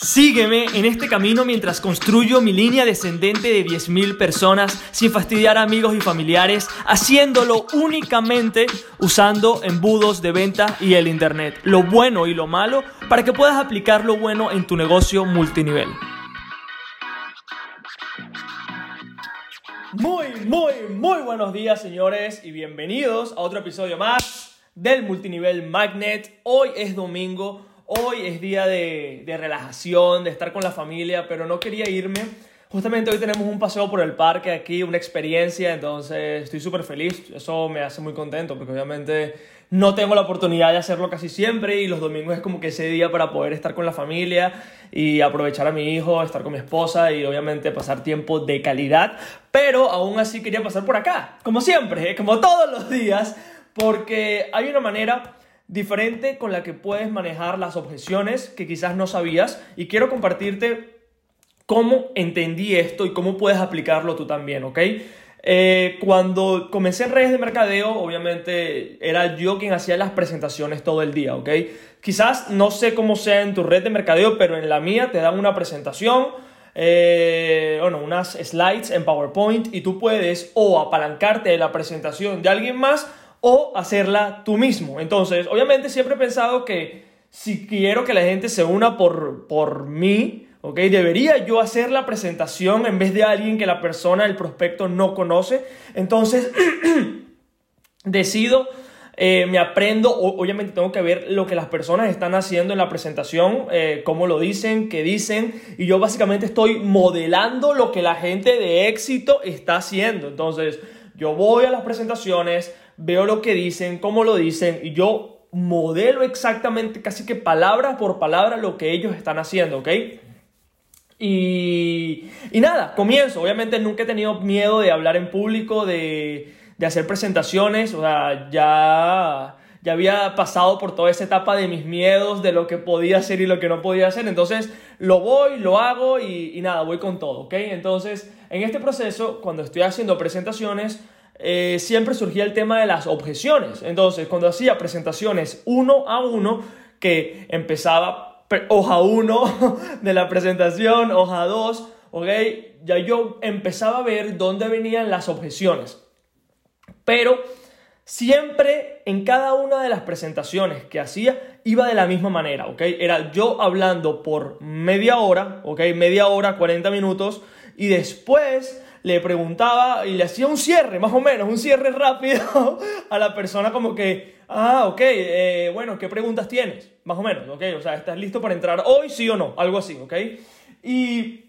Sígueme en este camino mientras construyo mi línea descendente de 10.000 personas sin fastidiar a amigos y familiares, haciéndolo únicamente usando embudos de venta y el Internet, lo bueno y lo malo, para que puedas aplicar lo bueno en tu negocio multinivel. Muy, muy, muy buenos días señores y bienvenidos a otro episodio más del Multinivel Magnet. Hoy es domingo Hoy es día de, relajación, de estar con la familia, pero no quería irme. Justamente hoy tenemos un paseo por el parque aquí, una experiencia, entonces estoy súper feliz. Eso me hace muy contento porque obviamente no tengo la oportunidad de hacerlo casi siempre y los domingos es como que ese día para poder estar con la familia y aprovechar a mi hijo, estar con mi esposa y obviamente pasar tiempo de calidad. Pero aún así quería pasar por acá, como siempre, como todos los días, porque hay una manera diferente con la que puedes manejar las objeciones que quizás no sabías y quiero compartirte cómo entendí esto y cómo puedes aplicarlo tú también, ¿ok? Eh, cuando comencé en redes de mercadeo, obviamente era yo quien hacía las presentaciones todo el día, ¿ok? Quizás no sé cómo sea en tu red de mercadeo, pero en la mía te dan una presentación, eh, bueno, unas slides en PowerPoint y tú puedes o apalancarte de la presentación de alguien más o hacerla tú mismo. Entonces, obviamente siempre he pensado que si quiero que la gente se una por, por mí, ¿ok? Debería yo hacer la presentación en vez de alguien que la persona, el prospecto no conoce. Entonces, decido, eh, me aprendo, obviamente tengo que ver lo que las personas están haciendo en la presentación, eh, cómo lo dicen, qué dicen, y yo básicamente estoy modelando lo que la gente de éxito está haciendo. Entonces, yo voy a las presentaciones, veo lo que dicen, cómo lo dicen y yo modelo exactamente, casi que palabra por palabra, lo que ellos están haciendo, ¿ok? Y, y nada, comienzo. Obviamente nunca he tenido miedo de hablar en público, de, de hacer presentaciones, o sea, ya, ya había pasado por toda esa etapa de mis miedos, de lo que podía hacer y lo que no podía hacer, entonces lo voy, lo hago y, y nada, voy con todo, ¿ok? Entonces, en este proceso, cuando estoy haciendo presentaciones, eh, siempre surgía el tema de las objeciones. Entonces, cuando hacía presentaciones uno a uno, que empezaba hoja 1 de la presentación, hoja 2, ¿ok? Ya yo empezaba a ver dónde venían las objeciones. Pero siempre en cada una de las presentaciones que hacía iba de la misma manera, ¿ok? Era yo hablando por media hora, ¿ok? Media hora, 40 minutos, y después le preguntaba y le hacía un cierre, más o menos, un cierre rápido a la persona como que, ah, ok, eh, bueno, ¿qué preguntas tienes? Más o menos, ok, o sea, ¿estás listo para entrar hoy, sí o no? Algo así, ok. Y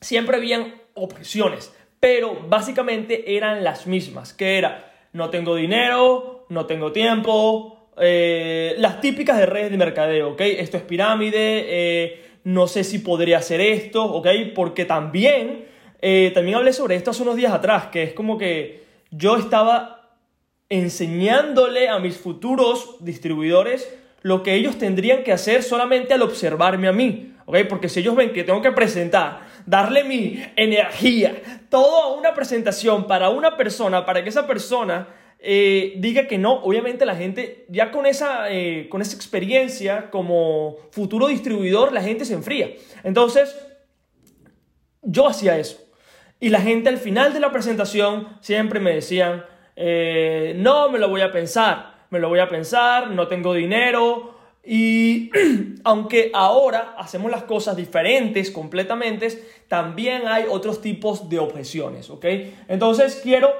siempre habían objeciones, pero básicamente eran las mismas, que era, no tengo dinero, no tengo tiempo, eh, las típicas de redes de mercadeo, ¿ok? Esto es pirámide, eh, no sé si podría hacer esto, ¿ok? Porque también eh, también hablé sobre esto hace unos días atrás, que es como que yo estaba enseñándole a mis futuros distribuidores lo que ellos tendrían que hacer solamente al observarme a mí, ¿ok? Porque si ellos ven que tengo que presentar, darle mi energía, toda una presentación para una persona, para que esa persona eh, diga que no, obviamente la gente, ya con esa, eh, con esa experiencia como futuro distribuidor, la gente se enfría. Entonces, yo hacía eso. Y la gente al final de la presentación siempre me decían, eh, no, me lo voy a pensar, me lo voy a pensar, no tengo dinero. Y aunque ahora hacemos las cosas diferentes completamente, también hay otros tipos de objeciones, ¿ok? Entonces quiero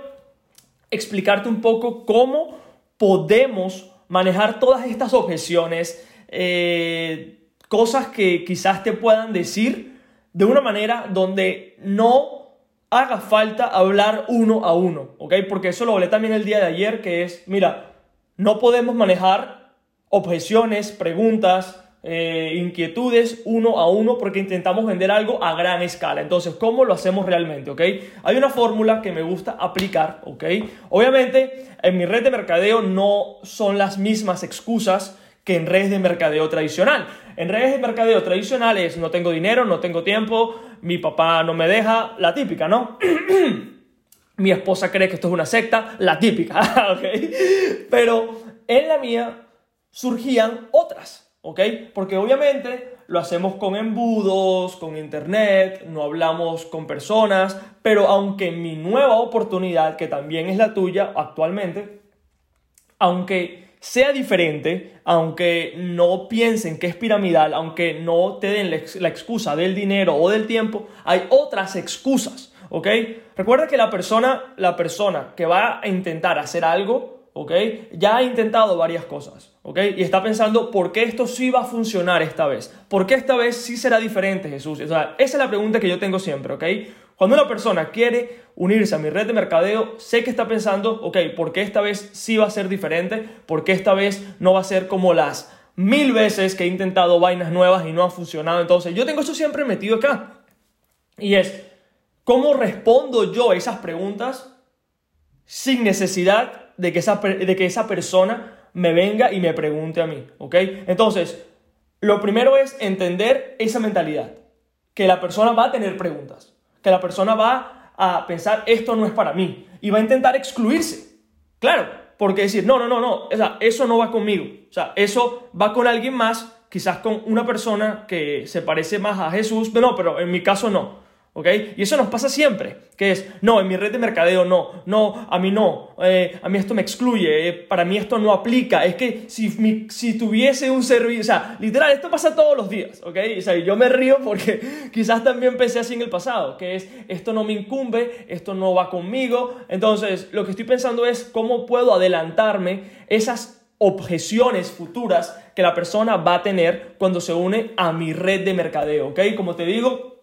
explicarte un poco cómo podemos manejar todas estas objeciones, eh, cosas que quizás te puedan decir de una manera donde no haga falta hablar uno a uno, ¿ok? Porque eso lo hablé también el día de ayer, que es, mira, no podemos manejar objeciones, preguntas, eh, inquietudes uno a uno porque intentamos vender algo a gran escala. Entonces, ¿cómo lo hacemos realmente? ¿Ok? Hay una fórmula que me gusta aplicar, ¿ok? Obviamente, en mi red de mercadeo no son las mismas excusas que en redes de mercadeo tradicional. En redes de mercadeo tradicional es no tengo dinero, no tengo tiempo, mi papá no me deja, la típica, ¿no? mi esposa cree que esto es una secta, la típica, ¿ok? Pero en la mía surgían otras, ¿ok? Porque obviamente lo hacemos con embudos, con internet, no hablamos con personas, pero aunque mi nueva oportunidad, que también es la tuya actualmente, aunque sea diferente, aunque no piensen que es piramidal, aunque no te den la excusa del dinero o del tiempo, hay otras excusas, ¿ok? Recuerda que la persona, la persona que va a intentar hacer algo, ¿ok? Ya ha intentado varias cosas, ¿ok? Y está pensando, ¿por qué esto sí va a funcionar esta vez? ¿Por qué esta vez sí será diferente, Jesús? O sea, esa es la pregunta que yo tengo siempre, ¿ok? Cuando una persona quiere unirse a mi red de mercadeo, sé que está pensando, ok, ¿por qué esta vez sí va a ser diferente? ¿Por qué esta vez no va a ser como las mil veces que he intentado vainas nuevas y no ha funcionado? Entonces, yo tengo eso siempre metido acá. Y es, ¿cómo respondo yo a esas preguntas sin necesidad de que esa, de que esa persona me venga y me pregunte a mí, ¿ok? Entonces, lo primero es entender esa mentalidad, que la persona va a tener preguntas, que la persona va a pensar, esto no es para mí, y va a intentar excluirse. Claro, porque decir, no, no, no, no, o sea, eso no va conmigo, o sea, eso va con alguien más, quizás con una persona que se parece más a Jesús, pero no, pero en mi caso no. ¿Ok? Y eso nos pasa siempre, que es, no, en mi red de mercadeo no, no, a mí no, eh, a mí esto me excluye, eh, para mí esto no aplica, es que si, si tuviese un servicio, o sea, literal, esto pasa todos los días, ¿ok? O sea, yo me río porque quizás también pensé así en el pasado, que es, esto no me incumbe, esto no va conmigo, entonces lo que estoy pensando es cómo puedo adelantarme esas objeciones futuras que la persona va a tener cuando se une a mi red de mercadeo, ¿ok? Como te digo,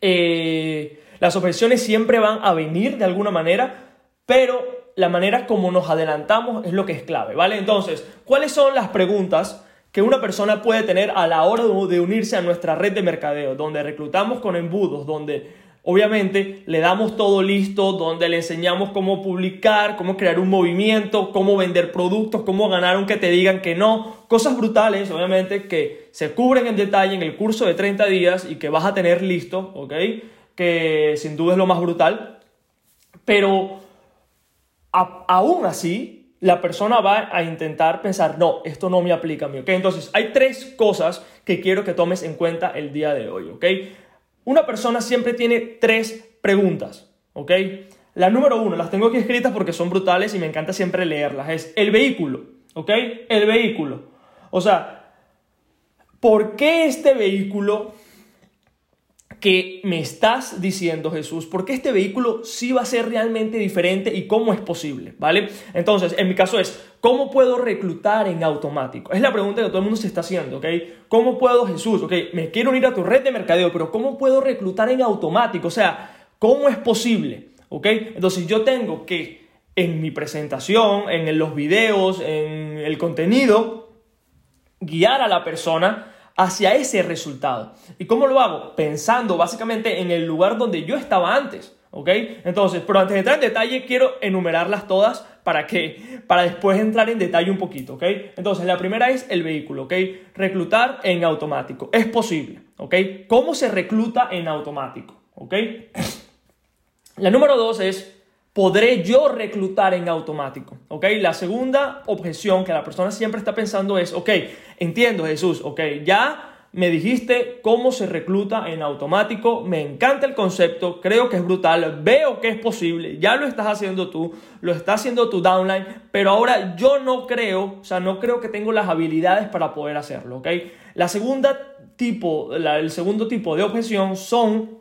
eh, las objeciones siempre van a venir de alguna manera, pero la manera como nos adelantamos es lo que es clave, ¿vale? Entonces, ¿cuáles son las preguntas que una persona puede tener a la hora de unirse a nuestra red de mercadeo, donde reclutamos con embudos, donde obviamente le damos todo listo, donde le enseñamos cómo publicar, cómo crear un movimiento, cómo vender productos, cómo ganar aunque te digan que no, cosas brutales, obviamente, que se cubren en detalle en el curso de 30 días y que vas a tener listo, ¿ok? Que sin duda es lo más brutal, pero aún así, la persona va a intentar pensar, no, esto no me aplica a mí, ¿ok? Entonces, hay tres cosas que quiero que tomes en cuenta el día de hoy, ¿ok? Una persona siempre tiene tres preguntas, ¿ok? La número uno, las tengo aquí escritas porque son brutales y me encanta siempre leerlas, es el vehículo, ¿ok? El vehículo. O sea, ¿por qué este vehículo que me estás diciendo, Jesús, por qué este vehículo sí va a ser realmente diferente y cómo es posible, ¿vale? Entonces, en mi caso es, ¿cómo puedo reclutar en automático? Es la pregunta que todo el mundo se está haciendo, ¿ok? ¿Cómo puedo, Jesús, ok, me quiero unir a tu red de mercadeo, pero ¿cómo puedo reclutar en automático? O sea, ¿cómo es posible? ¿Ok? Entonces, yo tengo que en mi presentación, en los videos, en el contenido, guiar a la persona hacia ese resultado. ¿Y cómo lo hago? Pensando básicamente en el lugar donde yo estaba antes. ¿Ok? Entonces, pero antes de entrar en detalle, quiero enumerarlas todas para que, para después entrar en detalle un poquito, ¿ok? Entonces, la primera es el vehículo, ¿ok? Reclutar en automático. Es posible, ¿ok? ¿Cómo se recluta en automático? ¿Ok? La número dos es ¿Podré yo reclutar en automático? ¿Ok? La segunda objeción que la persona siempre está pensando es, ok, entiendo Jesús, ok, ya me dijiste cómo se recluta en automático, me encanta el concepto, creo que es brutal, veo que es posible, ya lo estás haciendo tú, lo está haciendo tu downline, pero ahora yo no creo, o sea, no creo que tengo las habilidades para poder hacerlo, ¿ok? La segunda tipo, el segundo tipo de objeción son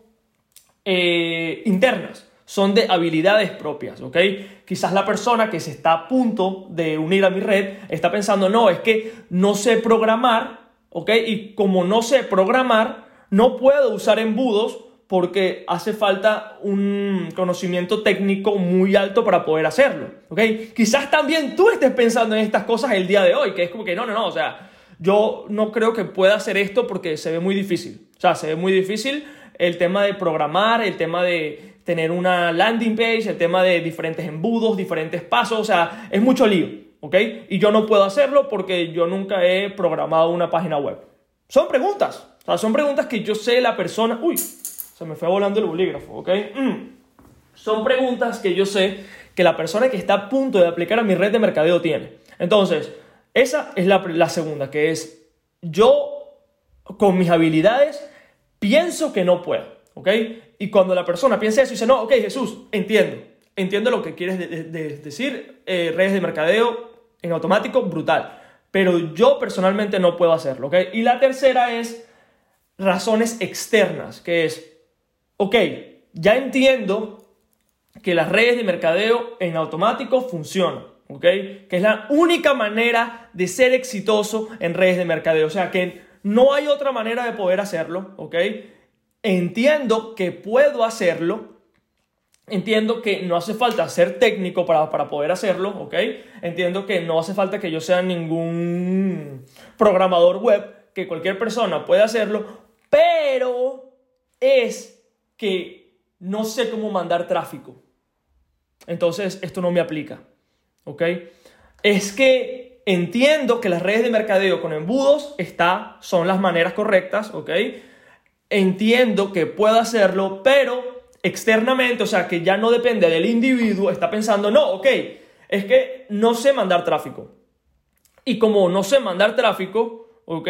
eh, internas son de habilidades propias, ¿ok? Quizás la persona que se está a punto de unir a mi red está pensando, no, es que no sé programar, ¿ok? Y como no sé programar, no puedo usar embudos porque hace falta un conocimiento técnico muy alto para poder hacerlo, ¿ok? Quizás también tú estés pensando en estas cosas el día de hoy, que es como que no, no, no, o sea, yo no creo que pueda hacer esto porque se ve muy difícil, o sea, se ve muy difícil el tema de programar, el tema de tener una landing page, el tema de diferentes embudos, diferentes pasos, o sea, es mucho lío, ¿ok? Y yo no puedo hacerlo porque yo nunca he programado una página web. Son preguntas, o sea, son preguntas que yo sé la persona, uy, se me fue volando el bolígrafo, ¿ok? Mm. Son preguntas que yo sé que la persona que está a punto de aplicar a mi red de mercadeo tiene. Entonces, esa es la, la segunda, que es yo con mis habilidades, pienso que no puedo, ¿ok? Y cuando la persona piensa eso y dice, no, ok, Jesús, entiendo, entiendo lo que quieres decir, eh, redes de mercadeo en automático, brutal, pero yo personalmente no puedo hacerlo, ¿ok? Y la tercera es razones externas, que es, ok, ya entiendo que las redes de mercadeo en automático funcionan, ¿ok? Que es la única manera de ser exitoso en redes de mercadeo, o sea que no hay otra manera de poder hacerlo, ¿ok? Entiendo que puedo hacerlo, Entiendo que no hace falta ser técnico para, para, poder hacerlo, ¿ok? Entiendo que no hace falta que yo sea ningún programador web, que cualquier persona puede hacerlo, pero es que no sé cómo mandar tráfico. Entonces, esto no me aplica. ¿Ok? Es que entiendo que las redes de mercadeo con embudos está, son las maneras correctas. ¿Ok? Entiendo que puedo hacerlo, pero externamente, o sea, que ya no depende del individuo, está pensando, no, ok, es que no sé mandar tráfico. Y como no sé mandar tráfico, ¿ok?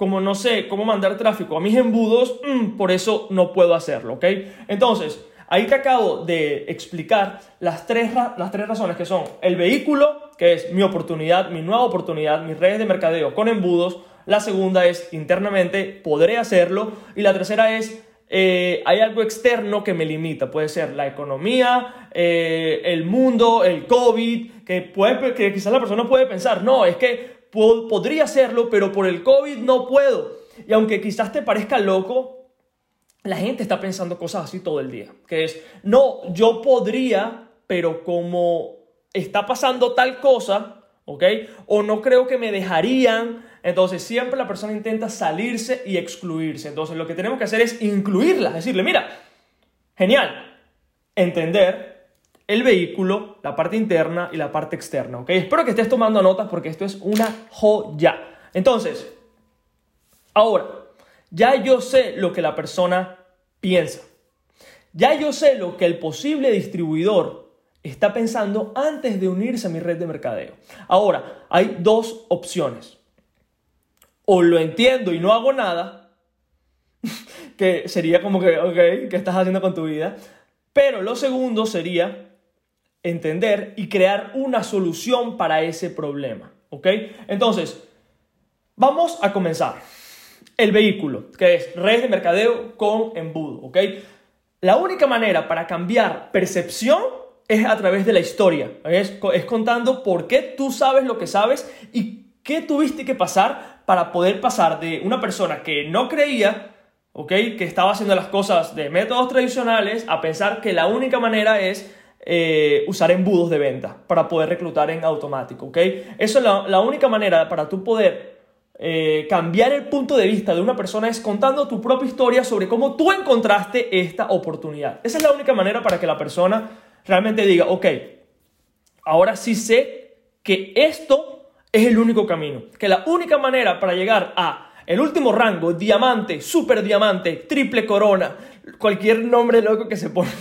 como no sé cómo mandar tráfico a mis embudos, mm, por eso no puedo hacerlo, ¿ok? Entonces, ahí te acabo de explicar las tres, las tres razones que son el vehículo, que es mi oportunidad, mi nueva oportunidad, mis redes de mercadeo con embudos. La segunda es internamente, podré hacerlo. Y la tercera es eh, hay algo externo que me limita. Puede ser la economía, eh, el mundo, el COVID, que, puede, que quizás la persona puede pensar, no, es que podría hacerlo, pero por el COVID no puedo. Y aunque quizás te parezca loco, la gente está pensando cosas así todo el día. Que es, no, yo podría, pero como está pasando tal cosa, ¿ok? O no creo que me dejarían. Entonces siempre la persona intenta salirse y excluirse. Entonces lo que tenemos que hacer es incluirla, decirle, mira, genial, entender el vehículo, la parte interna y la parte externa. ¿ok? Espero que estés tomando notas porque esto es una joya. Entonces, ahora, ya yo sé lo que la persona piensa. Ya yo sé lo que el posible distribuidor está pensando antes de unirse a mi red de mercadeo. Ahora, hay dos opciones. O lo entiendo y no hago nada, que sería como que, ok, ¿qué estás haciendo con tu vida? Pero lo segundo sería entender y crear una solución para ese problema. ¿Ok? Entonces, vamos a comenzar. El vehículo, que es red de mercadeo con embudo. ¿Ok? La única manera para cambiar percepción es a través de la historia. Es, es contando por qué tú sabes lo que sabes y qué tuviste que pasar para poder pasar de una persona que no creía, ¿ok? Que estaba haciendo las cosas de métodos tradicionales a pensar que la única manera es eh, usar embudos de venta para poder reclutar en automático, ¿ok? Eso es la, única manera para tú poder eh, cambiar el punto de vista de una persona es contando tu propia historia sobre cómo tú encontraste esta oportunidad. Esa es la única manera para que la persona realmente diga, ok, ahora sí sé que esto es el único camino, que la única manera para llegar a el último rango, diamante, super diamante, triple corona, cualquier nombre loco que se pone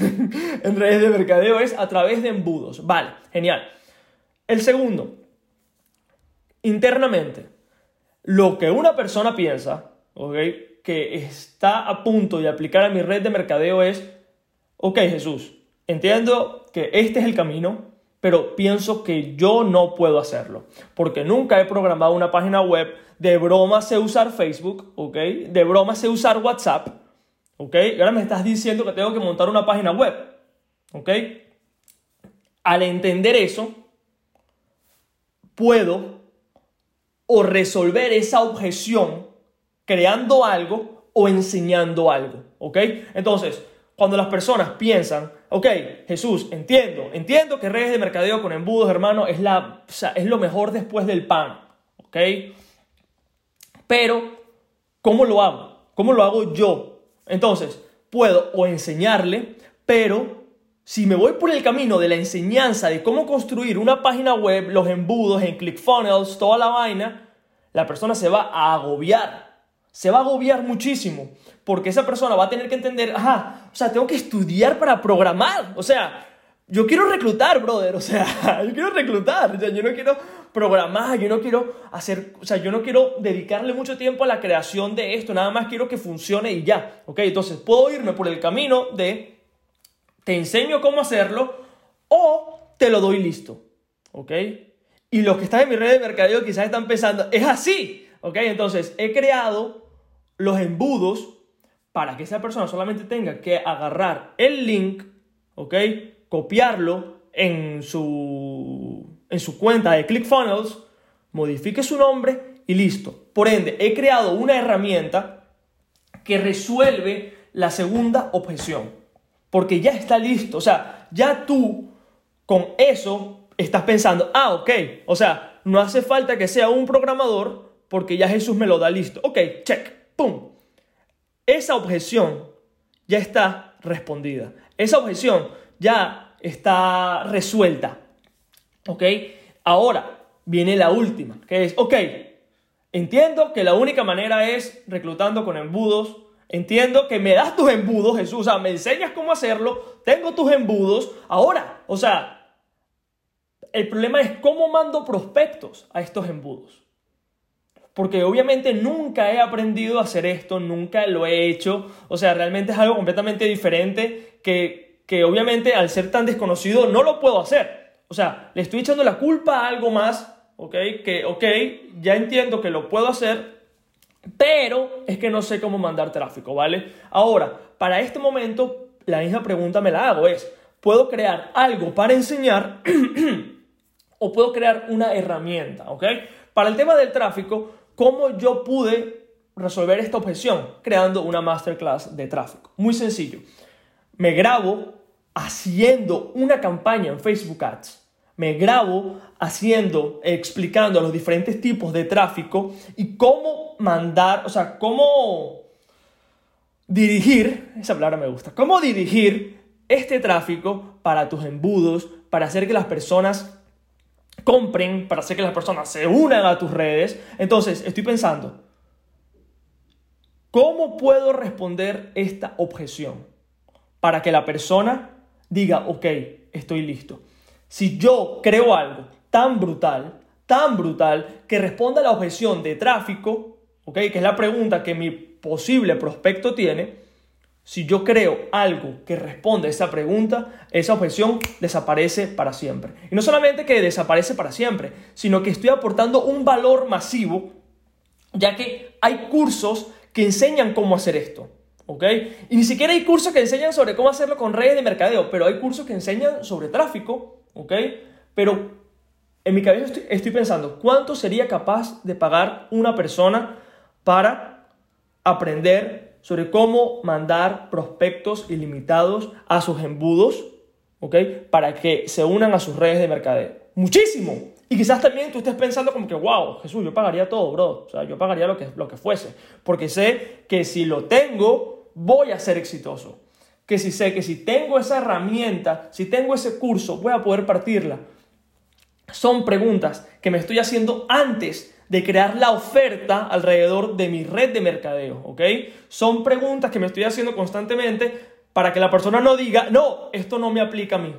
en redes de mercadeo es a través de embudos. Vale, genial. El segundo, internamente, lo que una persona piensa, ¿ok? Que está a punto de aplicar a mi red de mercadeo es, ok Jesús, entiendo que este es el camino, pero pienso que yo no puedo hacerlo, porque nunca he programado una página web, de broma sé usar Facebook, ¿ok? De broma sé usar WhatsApp, ¿ok? Y ahora me estás diciendo que tengo que montar una página web, ¿ok? Al entender eso, puedo o resolver esa objeción creando algo o enseñando algo, ¿ok? Entonces, cuando las personas piensan, ok, Jesús, entiendo, entiendo que redes de mercadeo con embudos, hermano, es, la, es lo mejor después del pan, ¿ok? Pero, ¿cómo lo hago? ¿Cómo lo hago yo? Entonces, puedo o enseñarle, pero si me voy por el camino de la enseñanza de cómo construir una página web, los embudos en ClickFunnels, toda la vaina, la persona se va a agobiar se va a agobiar muchísimo, porque esa persona va a tener que entender, ajá, o sea, tengo que estudiar para programar, o sea, yo quiero reclutar, brother, o sea, yo quiero reclutar, o sea, yo no quiero programar, yo no quiero hacer, o sea, yo no quiero dedicarle mucho tiempo a la creación de esto, nada más quiero que funcione y ya, ¿ok? Entonces puedo irme por el camino de te enseño cómo hacerlo o te lo doy listo, ¿ok? Y los que están en mi red de mercadeo quizás están pensando, es así, ¿ok? Entonces he creado los embudos para que esa persona solamente tenga que agarrar el link, ¿ok? copiarlo en su, en su cuenta de ClickFunnels, modifique su nombre y listo. Por ende, he creado una herramienta que resuelve la segunda objeción. Porque ya está listo. O sea, ya tú con eso estás pensando, ah, ok. O sea, no hace falta que sea un programador porque ya Jesús me lo da listo. Ok, check, pum. Esa objeción ya está respondida. Esa objeción ya está resuelta. ¿Ok? Ahora viene la última, que es, ok, entiendo que la única manera es reclutando con embudos. Entiendo que me das tus embudos, Jesús, o sea, me enseñas cómo hacerlo, tengo tus embudos. Ahora, o sea, el problema es cómo mando prospectos a estos embudos. Porque obviamente nunca he aprendido a hacer esto, nunca lo he hecho. O sea, realmente es algo completamente diferente que que obviamente al ser tan desconocido no lo puedo hacer. O sea, le estoy echando la culpa a algo más, ¿ok? Que, ok, ya entiendo que lo puedo hacer, pero es que no sé cómo mandar tráfico, ¿vale? Ahora, para este momento, la misma pregunta me la hago es, ¿puedo crear algo para enseñar o puedo crear una herramienta, ¿ok? Para el tema del tráfico, ¿cómo yo pude resolver esta objeción? Creando una masterclass de tráfico. Muy sencillo. Me grabo haciendo una campaña en Facebook Ads. Me grabo haciendo, explicando los diferentes tipos de tráfico y cómo mandar, o sea, cómo dirigir, esa palabra me gusta, cómo dirigir este tráfico para tus embudos, para hacer que las personas compren, para hacer que las personas se unan a tus redes. Entonces, estoy pensando, ¿cómo puedo responder esta objeción? Para que la persona diga, ok, estoy listo. Si yo creo algo tan brutal, tan brutal, que responda a la objeción de tráfico, ok, que es la pregunta que mi posible prospecto tiene, si yo creo algo que responde a esa pregunta, esa objeción desaparece para siempre. Y no solamente que desaparece para siempre, sino que estoy aportando un valor masivo, ya que hay cursos que enseñan cómo hacer esto. ¿ok? Y ni siquiera hay cursos que enseñan sobre cómo hacerlo con redes de mercadeo, pero hay cursos que enseñan sobre tráfico, ¿ok? Pero en mi cabeza estoy, pensando, ¿cuánto sería capaz de pagar una persona para aprender sobre cómo mandar prospectos ilimitados a sus embudos, ¿ok? Para que se unan a sus redes de mercadeo. Muchísimo. Y quizás también tú estés pensando como que, wow, Jesús, yo pagaría todo, bro. O sea, yo pagaría lo que, lo que fuese. Porque sé que si lo tengo, voy a ser exitoso. Que si sé que si tengo esa herramienta, si tengo ese curso, voy a poder partirla. Son preguntas que me estoy haciendo antes de crear la oferta alrededor de mi red de mercadeo, ¿ok? Son preguntas que me estoy haciendo constantemente para que la persona no diga, no, esto no me aplica a mí.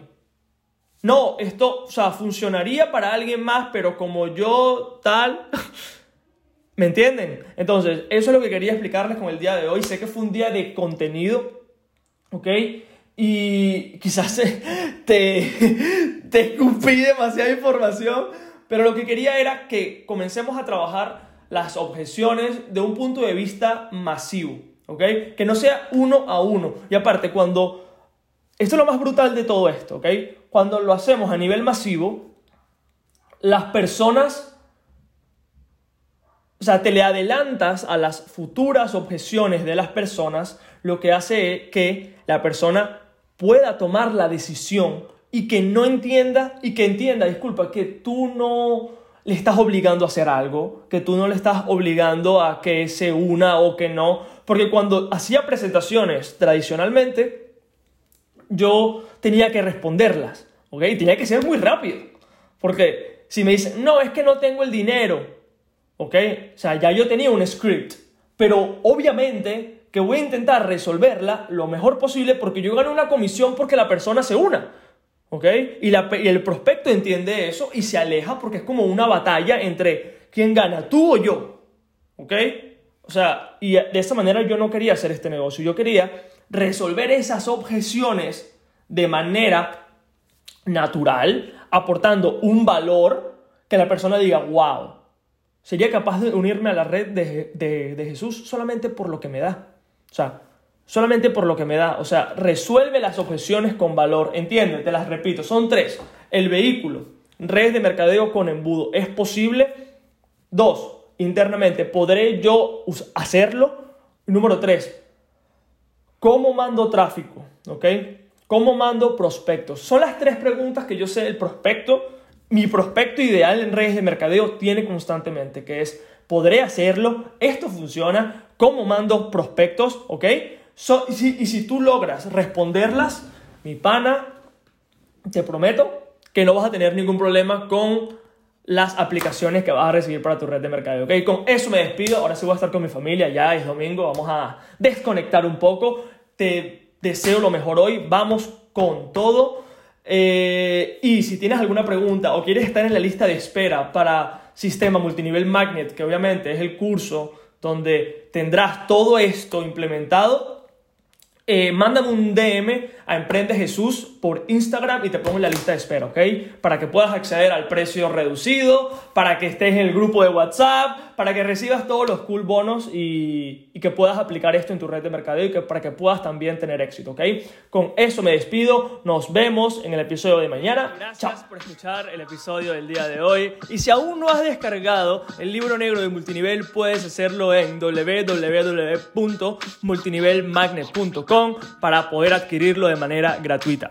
No, esto, o sea, funcionaría para alguien más, pero como yo tal, ¿Me entienden? Entonces, eso es lo que quería explicarles con el día de hoy. Sé que fue un día de contenido, ¿ok? Y quizás te, te escupí demasiada información, pero lo que quería era que comencemos a trabajar las objeciones de un punto de vista masivo, ¿ok? Que no sea uno a uno. Y aparte, cuando... Esto es lo más brutal de todo esto, ¿ok? Cuando lo hacemos a nivel masivo, las personas o sea, te le adelantas a las futuras objeciones de las personas, lo que hace que la persona pueda tomar la decisión y que no entienda, y que entienda, disculpa, que tú no le estás obligando a hacer algo, que tú no le estás obligando a que se una o que no, porque cuando hacía presentaciones tradicionalmente, yo tenía que responderlas, ¿ok? Tenía que ser muy rápido, porque si me dicen, no, es que no tengo el dinero, ¿ok? O sea, ya yo tenía un script, pero obviamente que voy a intentar resolverla lo mejor posible porque yo gano una comisión porque la persona se una, ¿Ok? Y, el prospecto entiende eso y se aleja porque es como una batalla entre quién gana, tú o yo. ¿Ok? O sea, y de esa manera yo no quería hacer este negocio. Yo quería resolver esas objeciones de manera natural, aportando un valor que la persona diga, wow, sería capaz de unirme a la red de, de, Jesús solamente por lo que me da. O sea, solamente por lo que me da. O sea, resuelve las objeciones con valor. Entiende, te las repito, son tres. El vehículo, red de mercadeo con embudo, ¿es posible? Dos, internamente, ¿podré yo hacerlo? Número tres, ¿cómo mando tráfico? ¿Ok? ¿Cómo mando prospectos? Son las tres preguntas que yo sé del prospecto, mi prospecto ideal en redes de mercadeo tiene constantemente, que es, ¿podré hacerlo? ¿Esto funciona? ¿Cómo mando prospectos? ¿Ok? Y, si, y si tú logras responderlas, mi pana, te prometo que no vas a tener ningún problema con las aplicaciones que vas a recibir para tu red de mercadeo. ¿ok? Con eso me despido. Ahora sí voy a estar con mi familia. Ya es domingo. Vamos a desconectar un poco. Te deseo lo mejor hoy, vamos con todo. Eh, y si tienes alguna pregunta o quieres estar en la lista de espera para Sistema Multinivel Magnet, que obviamente es el curso donde tendrás todo esto implementado, eh, mándame un DM a Emprende Jesús por Instagram y te pongo en la lista de espera, ¿ok? Para que puedas acceder al precio reducido, para que estés en el grupo de WhatsApp, para que recibas todos los cool bonos y, que puedas aplicar esto en tu red de mercadeo y que, para que puedas también tener éxito, ¿ok? Con eso me despido, nos vemos en el episodio de mañana. Gracias por escuchar el episodio del día de hoy y si aún no has descargado el libro negro de multinivel, puedes hacerlo en www.multinivelmagnet.com para poder adquirirlo de manera gratuita.